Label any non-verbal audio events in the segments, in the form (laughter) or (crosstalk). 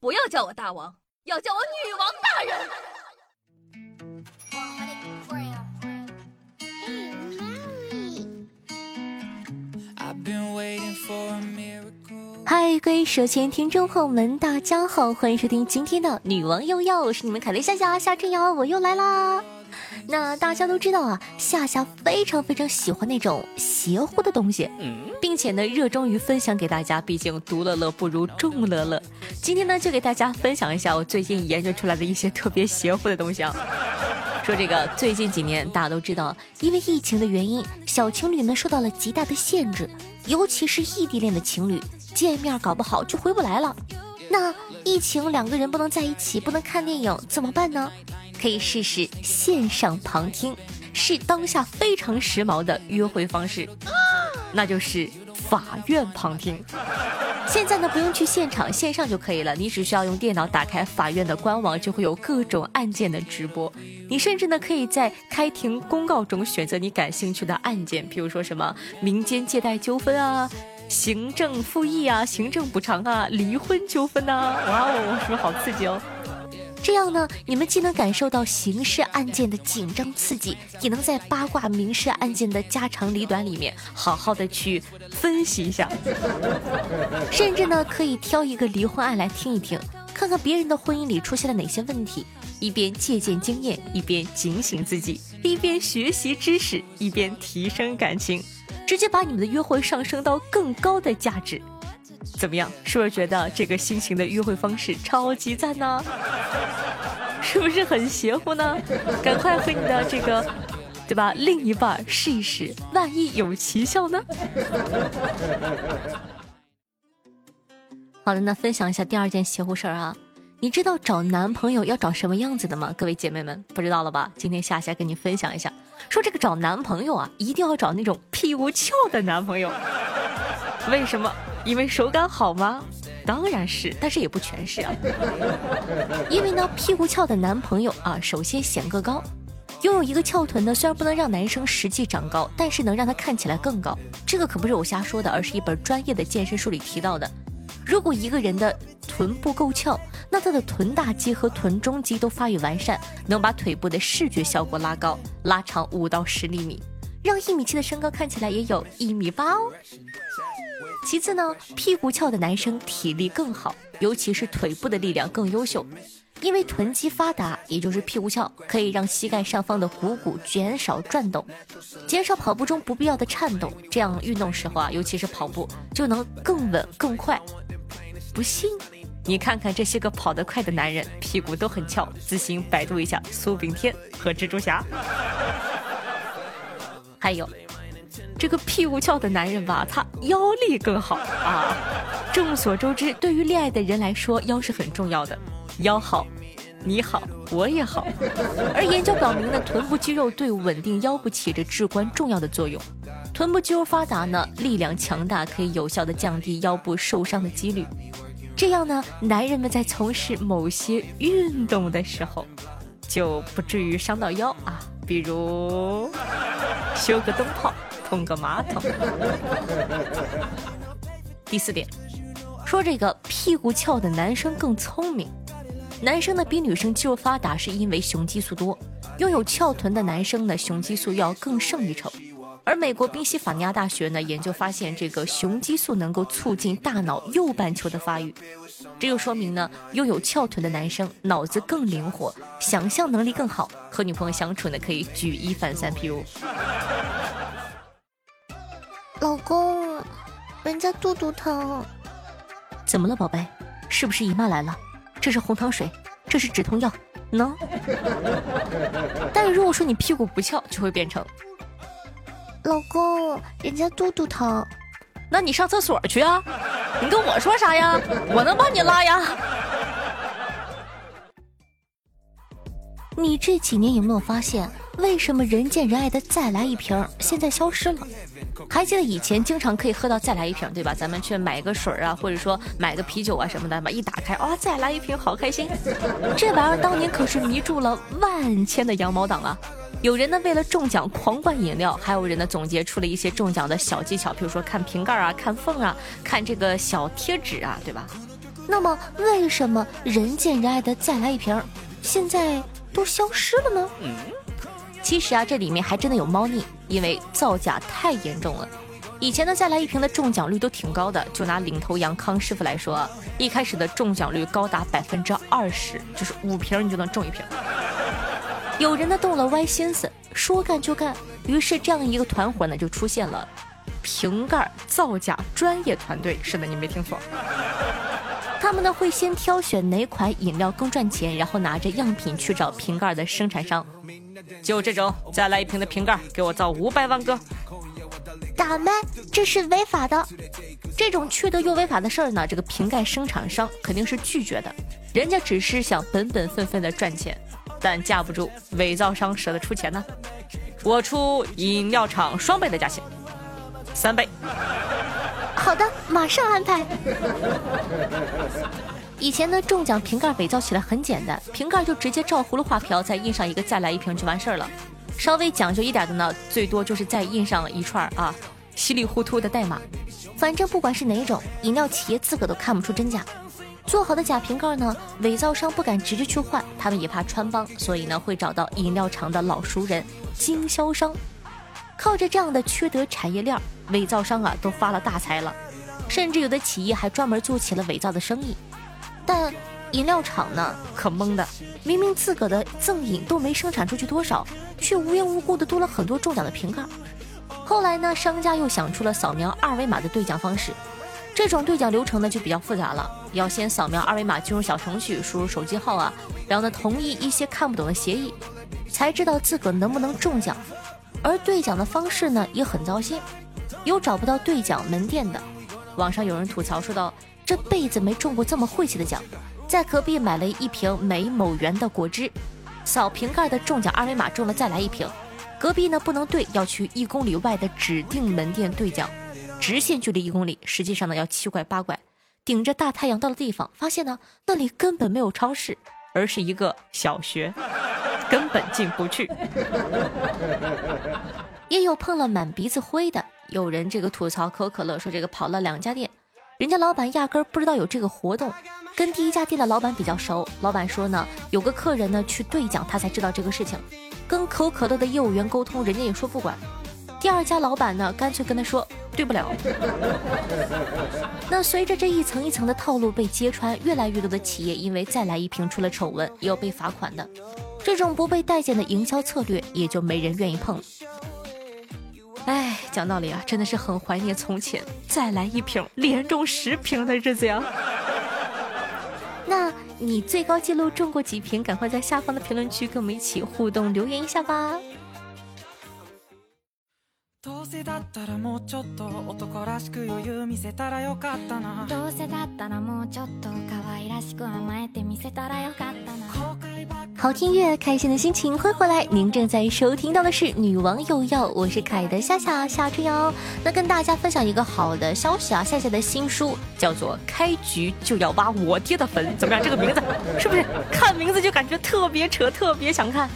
不要叫我大王，要叫我女王大人。嗨，各位手前听众朋友们，大家好，欢迎收听今天的《女王又要》，我是你们凯丽夏夏夏春瑶，我又来啦。那大家都知道啊，夏夏非常非常喜欢那种邪乎的东西，并且呢，热衷于分享给大家。毕竟独乐乐不如众乐乐。今天呢，就给大家分享一下我最近研究出来的一些特别邪乎的东西啊。(laughs) 说这个，最近几年大家都知道，因为疫情的原因，小情侣们受到了极大的限制，尤其是异地恋的情侣，见面搞不好就回不来了。那疫情两个人不能在一起，不能看电影，怎么办呢？可以试试线上旁听，是当下非常时髦的约会方式，那就是法院旁听。现在呢，不用去现场，线上就可以了。你只需要用电脑打开法院的官网，就会有各种案件的直播。你甚至呢，可以在开庭公告中选择你感兴趣的案件，比如说什么民间借贷纠纷啊、行政复议啊、行政补偿啊、离婚纠纷呐。哇哦，是不是好刺激哦？这样呢，你们既能感受到刑事案件的紧张刺激，也能在八卦民事案件的家长里短里面好好的去分析一下，甚至呢，可以挑一个离婚案来听一听，看看别人的婚姻里出现了哪些问题，一边借鉴经验，一边警醒自己，一边学习知识，一边提升感情，直接把你们的约会上升到更高的价值。怎么样？是不是觉得这个新型的约会方式超级赞呢？(laughs) 是不是很邪乎呢？赶快和你的这个，对吧？另一半试一试，万一有奇效呢？好的，那分享一下第二件邪乎事儿啊。你知道找男朋友要找什么样子的吗？各位姐妹们，不知道了吧？今天夏夏跟你分享一下，说这个找男朋友啊，一定要找那种屁股翘的男朋友。为什么？因为手感好吗？当然是，但是也不全是啊。因为呢，屁股翘的男朋友啊，首先显个高。拥有一个翘臀呢，虽然不能让男生实际长高，但是能让他看起来更高。这个可不是我瞎说的，而是一本专业的健身书里提到的。如果一个人的臀部够翘，那他的臀大肌和臀中肌都发育完善，能把腿部的视觉效果拉高，拉长五到十厘米，让一米七的身高看起来也有一米八哦。其次呢，屁股翘的男生体力更好，尤其是腿部的力量更优秀，因为臀肌发达，也就是屁股翘，可以让膝盖上方的股骨减少转动，减少跑步中不必要的颤抖，这样运动时候啊，尤其是跑步就能更稳更快。不信，你看看这些个跑得快的男人，屁股都很翘，自行百度一下苏炳添和蜘蛛侠。(laughs) 还有。这个屁股翘的男人吧，他腰力更好啊。众所周知，对于恋爱的人来说，腰是很重要的。腰好，你好，我也好。而研究表明呢，臀部肌肉对稳定腰部起着至关重要的作用。臀部肌肉发达呢，力量强大，可以有效的降低腰部受伤的几率。这样呢，男人们在从事某些运动的时候，就不至于伤到腰啊。比如修个灯泡。通个马桶。(laughs) 第四点，说这个屁股翘的男生更聪明。男生呢比女生肌肉发达，是因为雄激素多。拥有翘臀的男生呢，雄激素要更胜一筹。而美国宾夕法尼亚大学呢研究发现，这个雄激素能够促进大脑右半球的发育。这就说明呢，拥有翘臀的男生脑子更灵活，想象能力更好，和女朋友相处呢可以举一反三。譬如。老公，人家肚肚疼，怎么了，宝贝？是不是姨妈来了？这是红糖水，这是止痛药，喏。(laughs) 但是如果说你屁股不翘，就会变成老公，人家肚肚疼，那你上厕所去啊！你跟我说啥呀？我能帮你拉呀。你这几年有没有发现，为什么人见人爱的再来一瓶现在消失了？还记得以前经常可以喝到再来一瓶，对吧？咱们去买个水啊，或者说买个啤酒啊什么的嘛，一打开哇，再来一瓶，好开心！这玩意儿当年可是迷住了万千的羊毛党啊！有人呢为了中奖狂灌饮料，还有人呢总结出了一些中奖的小技巧，比如说看瓶盖啊，看缝啊，看这个小贴纸啊，对吧？那么为什么人见人爱的再来一瓶，现在都消失了呢？其实啊，这里面还真的有猫腻，因为造假太严重了。以前呢再来一瓶的中奖率都挺高的，就拿领头羊康师傅来说，一开始的中奖率高达百分之二十，就是五瓶你就能中一瓶。有人呢动了歪心思，说干就干，于是这样一个团伙呢就出现了瓶盖造假专业团队。是的，你没听错，他们呢会先挑选哪款饮料更赚钱，然后拿着样品去找瓶盖的生产商，就这种再来一瓶的瓶盖，给我造五百万个。打麦，这是违法的。这种缺德又违法的事儿呢，这个瓶盖生产商肯定是拒绝的。人家只是想本本分分的赚钱，但架不住伪造商舍得出钱呢。我出饮料厂双倍的价钱，三倍。好的，马上安排。以前呢，中奖瓶盖伪造起来很简单，瓶盖就直接照葫芦画瓢，再印上一个再来一瓶就完事儿了。稍微讲究一点的呢，最多就是再印上一串啊稀里糊涂的代码。反正不管是哪种饮料企业，自个都看不出真假。做好的假瓶盖呢，伪造商不敢直接去换，他们也怕穿帮，所以呢会找到饮料厂的老熟人经销商。靠着这样的缺德产业链，伪造商啊都发了大财了，甚至有的企业还专门做起了伪造的生意。但饮料厂呢可懵的，明明自个的赠饮都没生产出去多少。却无缘无故的多了很多中奖的瓶盖。后来呢，商家又想出了扫描二维码的兑奖方式。这种兑奖流程呢就比较复杂了，要先扫描二维码进入小程序，输入手机号啊，然后呢同意一些看不懂的协议，才知道自个能不能中奖。而兑奖的方式呢也很糟心，有找不到兑奖门店的。网上有人吐槽说道：“这辈子没中过这么晦气的奖，在隔壁买了一瓶每某元的果汁。”扫瓶盖的中奖二维码中了再来一瓶，隔壁呢不能兑，要去一公里外的指定门店兑奖，直线距离一公里，实际上呢要七拐八拐，顶着大太阳到了地方，发现呢那里根本没有超市，而是一个小学，根本进不去。也有碰了满鼻子灰的，有人这个吐槽可口可乐说这个跑了两家店，人家老板压根儿不知道有这个活动。跟第一家店的老板比较熟，老板说呢，有个客人呢去兑奖，他才知道这个事情。跟可口可乐的业务员沟通，人家也说不管。第二家老板呢，干脆跟他说对不了。(laughs) 那随着这一层一层的套路被揭穿，越来越多的企业因为再来一瓶出了丑闻，也有被罚款的。这种不被待见的营销策略，也就没人愿意碰。哎，讲道理啊，真的是很怀念从前再来一瓶连中十瓶的日子呀。(laughs) 那你最高记录中过几瓶？赶快在下方的评论区跟我们一起互动留言一下吧。好听乐，开心的心情，欢迎回来！您正在收听到的是《女王有药》，我是凯的夏夏夏春瑶。那跟大家分享一个好的消息啊，夏夏的新书叫做《开局就要挖我爹的坟》，怎么样？这个名字是不是看名字就感觉特别扯，特别想看？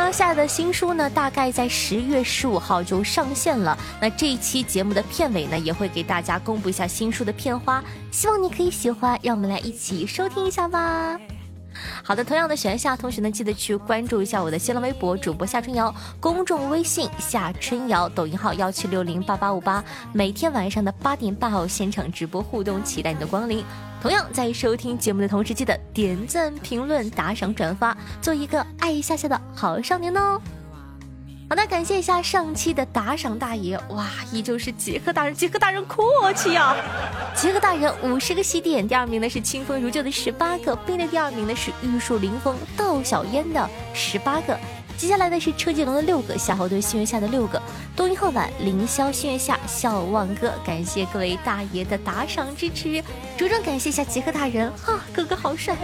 那夏夏的新书呢，大概在十月十五号就上线了。那这一期节目的片尾呢，也会给大家公布一下新书的片花，希望你可以喜欢，让我们来一起收听一下吧。好的，同样的，喜欢夏同学呢，记得去关注一下我的新浪微博主播夏春瑶，公众微信夏春瑶，抖音号幺七六零八八五八，每天晚上的八点半后现场直播互动，期待你的光临。同样在收听节目的同时，记得点赞、评论、打赏、转发，做一个爱夏夏的好少年哦。好的，感谢一下上期的打赏大爷，哇，依旧是杰克大人，杰克大人阔气啊！杰克大人五十个喜点，第二名呢是清风如旧的十八个，并列第二名呢是玉树临风道小烟的十八个。接下来呢是车继龙的六个，夏侯惇心月下的六个，冬阴鹤晚凌霄心月下笑望哥，感谢各位大爷的打赏支持，着重感谢一下杰克大人，哈，哥哥好帅。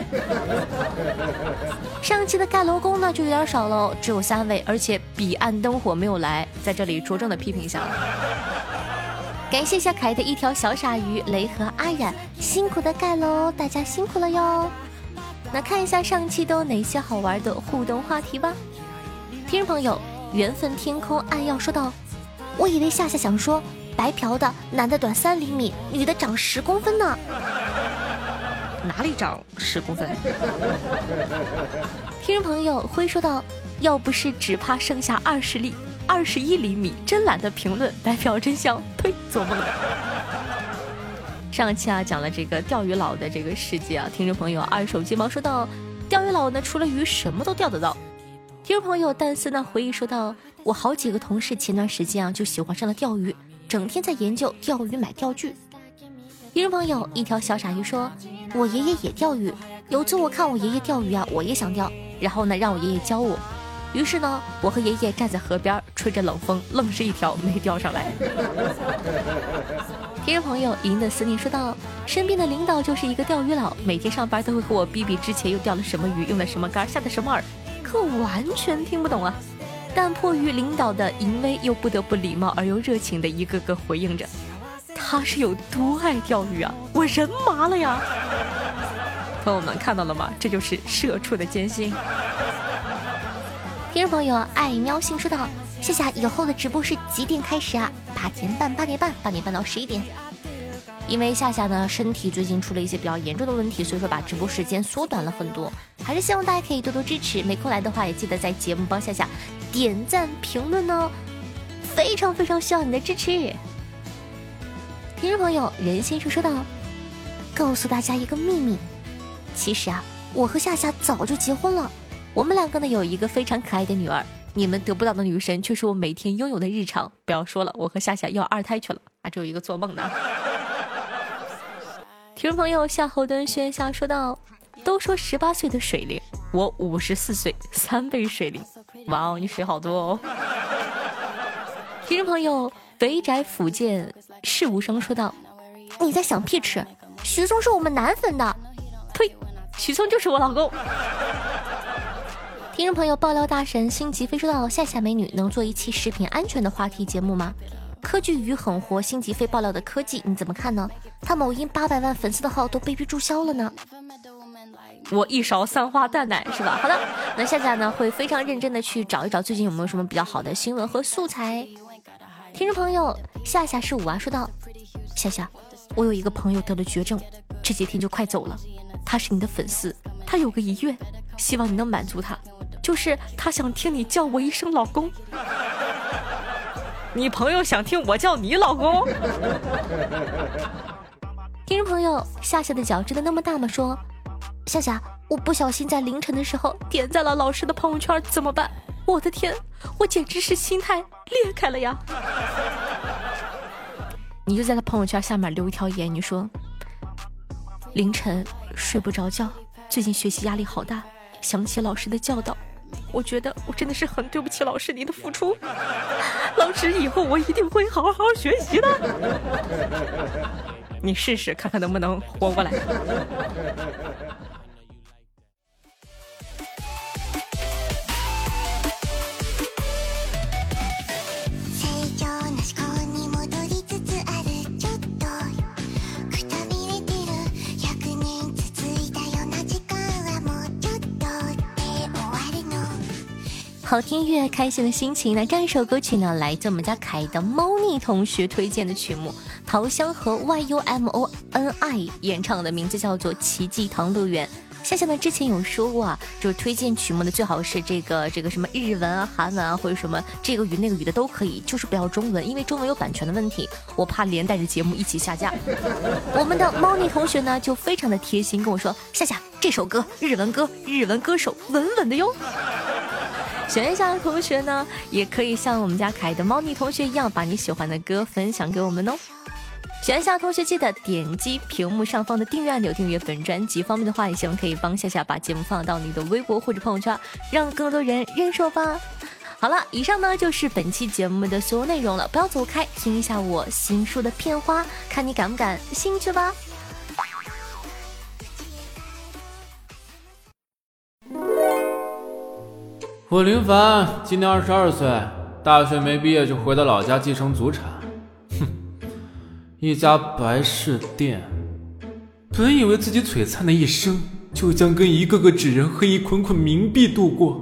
上期的盖楼工呢就有点少了，只有三位，而且彼岸灯火没有来，在这里着重的批评一下。感谢一下凯的一条小鲨鱼雷和阿冉辛苦的盖楼，大家辛苦了哟。那看一下上期都有哪些好玩的互动话题吧。听众朋友，缘分天空暗耀说道：“我以为夏夏想说白嫖的男的短三厘米，女的长十公分呢。”哪里长十公分？(laughs) 听众朋友辉说道：“要不是只怕剩下二十厘、二十一厘米，真懒得评论，白嫖真相。呸，做梦的。(laughs) 上期啊讲了这个钓鱼佬的这个世界啊，听众朋友二手鸡毛说道：钓鱼佬呢除了鱼什么都钓得到。听众朋友但斯呢回忆说道：我好几个同事前段时间啊就喜欢上了钓鱼，整天在研究钓鱼买钓具。听众朋友一条小傻鱼说：我爷爷也钓鱼，有次我看我爷爷钓鱼啊，我也想钓。然后呢，让我爷爷教我。于是呢，我和爷爷站在河边，吹着冷风，愣是一条没钓上来。(laughs) 听众朋友赢的思念说道：“身边的领导就是一个钓鱼佬，每天上班都会和我逼逼之前又钓了什么鱼，用了什么竿，下的什么饵，可我完全听不懂啊。但迫于领导的淫威，又不得不礼貌而又热情的一个个回应着。他是有多爱钓鱼啊？我人麻了呀！”朋友们看到了吗？这就是社畜的艰辛。听众朋友爱喵星说道：“夏夏以后的直播是几点开始啊？八点半，八点半，八点半到十一点。因为夏夏呢身体最近出了一些比较严重的问题，所以说把直播时间缩短了很多。还是希望大家可以多多支持，没空来的话也记得在节目帮夏夏点赞评论哦，非常非常需要你的支持。听众朋友任先生说道：“告诉大家一个秘密。”其实啊，我和夏夏早就结婚了，我们两个呢有一个非常可爱的女儿。你们得不到的女神，却是我每天拥有的日常。不要说了，我和夏夏要二胎去了啊！只有一个做梦呢。(laughs) 听众朋友夏侯惇轩下说道：“都说十八岁的水灵，我五十四岁三倍水灵。哇哦，你水好多哦。(laughs) ”听众朋友肥宅福建事无声说道：“你在想屁吃？徐松是我们男粉的。”呸！许嵩就是我老公。听众朋友爆料大神星级飞说道：“夏夏美女能做一期食品安全的话题节目吗？”科技鱼很活，星级飞爆料的科技你怎么看呢？他某音八百万粉丝的号都被逼注销了呢。我一勺三花淡奶是吧？好的，那夏夏呢会非常认真的去找一找最近有没有什么比较好的新闻和素材。听众朋友夏夏是五啊说道：“夏夏，我有一个朋友得了绝症，这几天就快走了。”他是你的粉丝，他有个遗愿，希望你能满足他，就是他想听你叫我一声老公。(laughs) 你朋友想听我叫你老公？(laughs) 听众朋友，夏夏的脚真的那么大吗？说，夏夏，我不小心在凌晨的时候点赞了老师的朋友圈，怎么办？我的天，我简直是心态裂开了呀！(laughs) 你就在他朋友圈下面留一条言，你说。凌晨睡不着觉，最近学习压力好大，想起老师的教导，我觉得我真的是很对不起老师您的付出。(laughs) 老师以后我一定会好好学习的。(laughs) 你试试看看能不能活过来。好听音乐，开心的心情。那这样一首歌曲呢，来自我们家凯的猫腻同学推荐的曲目，桃香和 Y U M O N I 演唱的，名字叫做《奇迹糖乐园》。夏夏呢之前有说过啊，就是推荐曲目的最好是这个这个什么日文啊、韩文啊，或者什么这个语那个语的都可以，就是不要中文，因为中文有版权的问题，我怕连带着节目一起下架。我们的猫腻同学呢就非常的贴心跟我说，夏夏这首歌日文歌，日文歌手稳稳的哟。喜欢夏的同学呢，也可以像我们家可爱的猫腻同学一样，把你喜欢的歌分享给我们哦。喜欢夏同学记得点击屏幕上方的订阅按钮订阅本专辑，方便的话也希望可以帮夏夏把节目放到你的微博或者朋友圈，让更多人认识我吧。好了，以上呢就是本期节目的所有内容了，不要走开，听一下我新书的片花，看你感不感兴趣吧。我林凡今年二十二岁，大学没毕业就回到老家继承祖产。哼，一家白事店，本以为自己璀璨的一生就将跟一个个纸人和一捆捆冥币度过，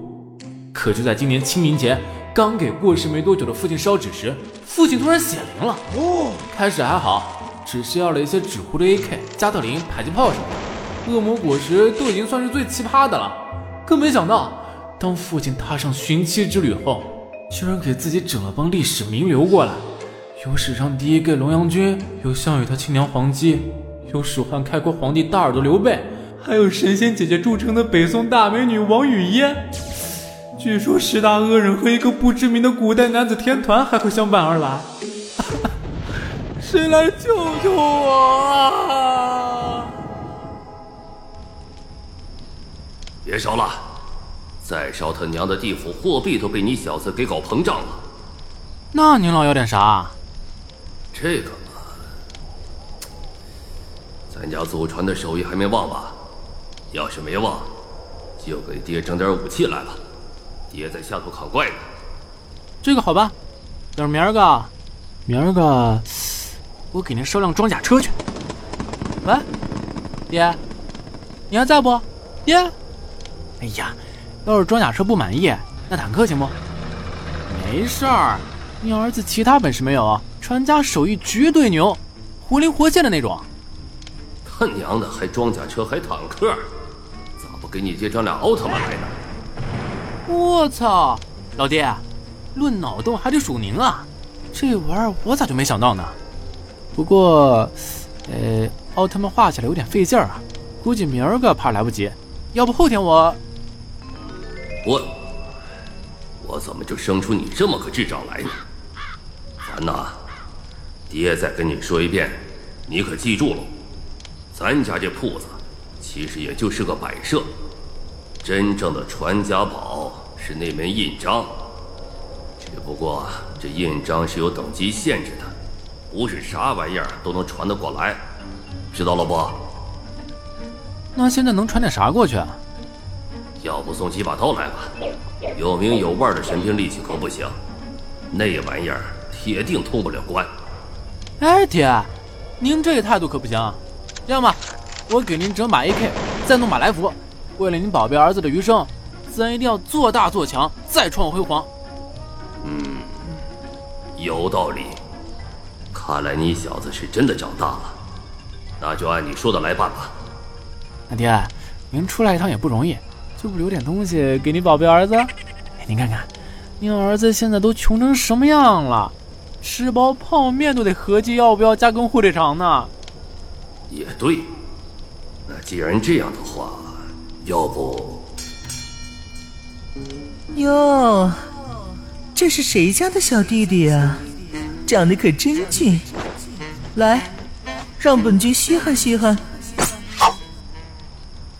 可就在今年清明节刚给过世没多久的父亲烧纸时，父亲突然显灵了。哦，开始还好，只是要了一些纸糊的 AK、加特林、迫击炮什么的。恶魔果实都已经算是最奇葩的了，更没想到，当父亲踏上寻妻之旅后，居然给自己整了帮历史名流过来，有史上第一个龙阳君，有项羽他亲娘黄姬，有蜀汉开国皇帝大耳朵刘备，还有神仙姐姐著称的北宋大美女王语嫣。据说十大恶人和一个不知名的古代男子天团还会相伴而来，(laughs) 谁来救救我啊！别烧了，再烧他娘的地府货币都被你小子给搞膨胀了。那您老要点啥？这个嘛，咱家祖传的手艺还没忘吧？要是没忘，就给爹整点武器来吧。爹在下头扛怪呢。这个好吧，等明儿个，明儿个，我给您捎辆装甲车去。喂，爹，你还在不？爹，哎呀，要是装甲车不满意，那坦克行不？没事儿，你儿子其他本事没有，传家手艺绝对牛，活灵活现的那种。他娘的，还装甲车还坦克，咋不给你爹整俩奥特曼来呢？我操，老爹，论脑洞还得数您啊！这玩意儿我咋就没想到呢？不过，呃，奥特曼画起来有点费劲儿啊，估计明儿个怕来不及。要不后天我……我……我怎么就生出你这么个智障来呢？咱呐，爹再跟你说一遍，你可记住了，咱家这铺子其实也就是个摆设，真正的传家宝是那枚印章。只不过这印章是有等级限制的，不是啥玩意儿都能传得过来，知道了不？那现在能传点啥过去？啊不送几把刀来吧，有名有腕的神兵利器可不行，那玩意儿铁定通不了关。哎，爹，您这态度可不行。这样吧，我给您整把 AK，再弄把来福。为了您宝贝儿子的余生，咱一定要做大做强，再创辉煌。嗯，有道理。看来你小子是真的长大了，那就按你说的来办吧。那爹，您出来一趟也不容易，就不留点东西给你宝贝儿子？哎，您看看，您儿子现在都穷成什么样了，吃包泡面都得合计要不要加根火腿肠呢。也对，那既然这样的话，要不……哟，这是谁家的小弟弟啊？长得可真俊，来，让本君稀罕稀罕。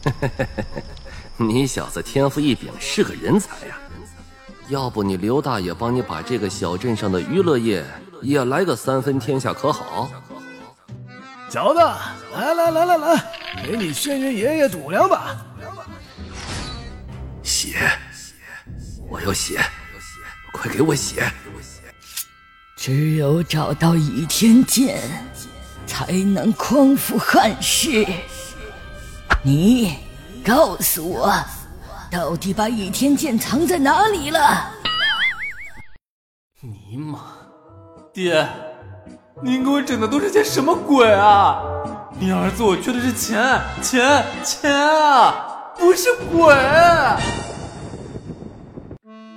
(laughs) (laughs) 你小子天赋异禀，是个人才呀！要不你刘大爷帮你把这个小镇上的娱乐业也来个三分天下，可好？小子，来来来来来，给你轩辕爷爷赌两把。血，我要血，快给我血！只有找到倚天剑，才能匡扶汉室。你告诉我，到底把倚天剑藏在哪里了？尼玛，爹，您给我整的都是些什么鬼啊？您儿子我缺的是钱，钱，钱啊，不是鬼！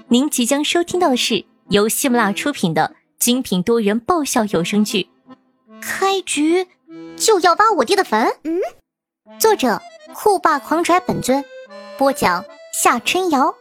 您即将收听到的是由喜马拉雅出品的精品多人爆笑有声剧《开局就要挖我爹的坟》。嗯，作者。酷霸狂拽本尊，播讲夏春瑶。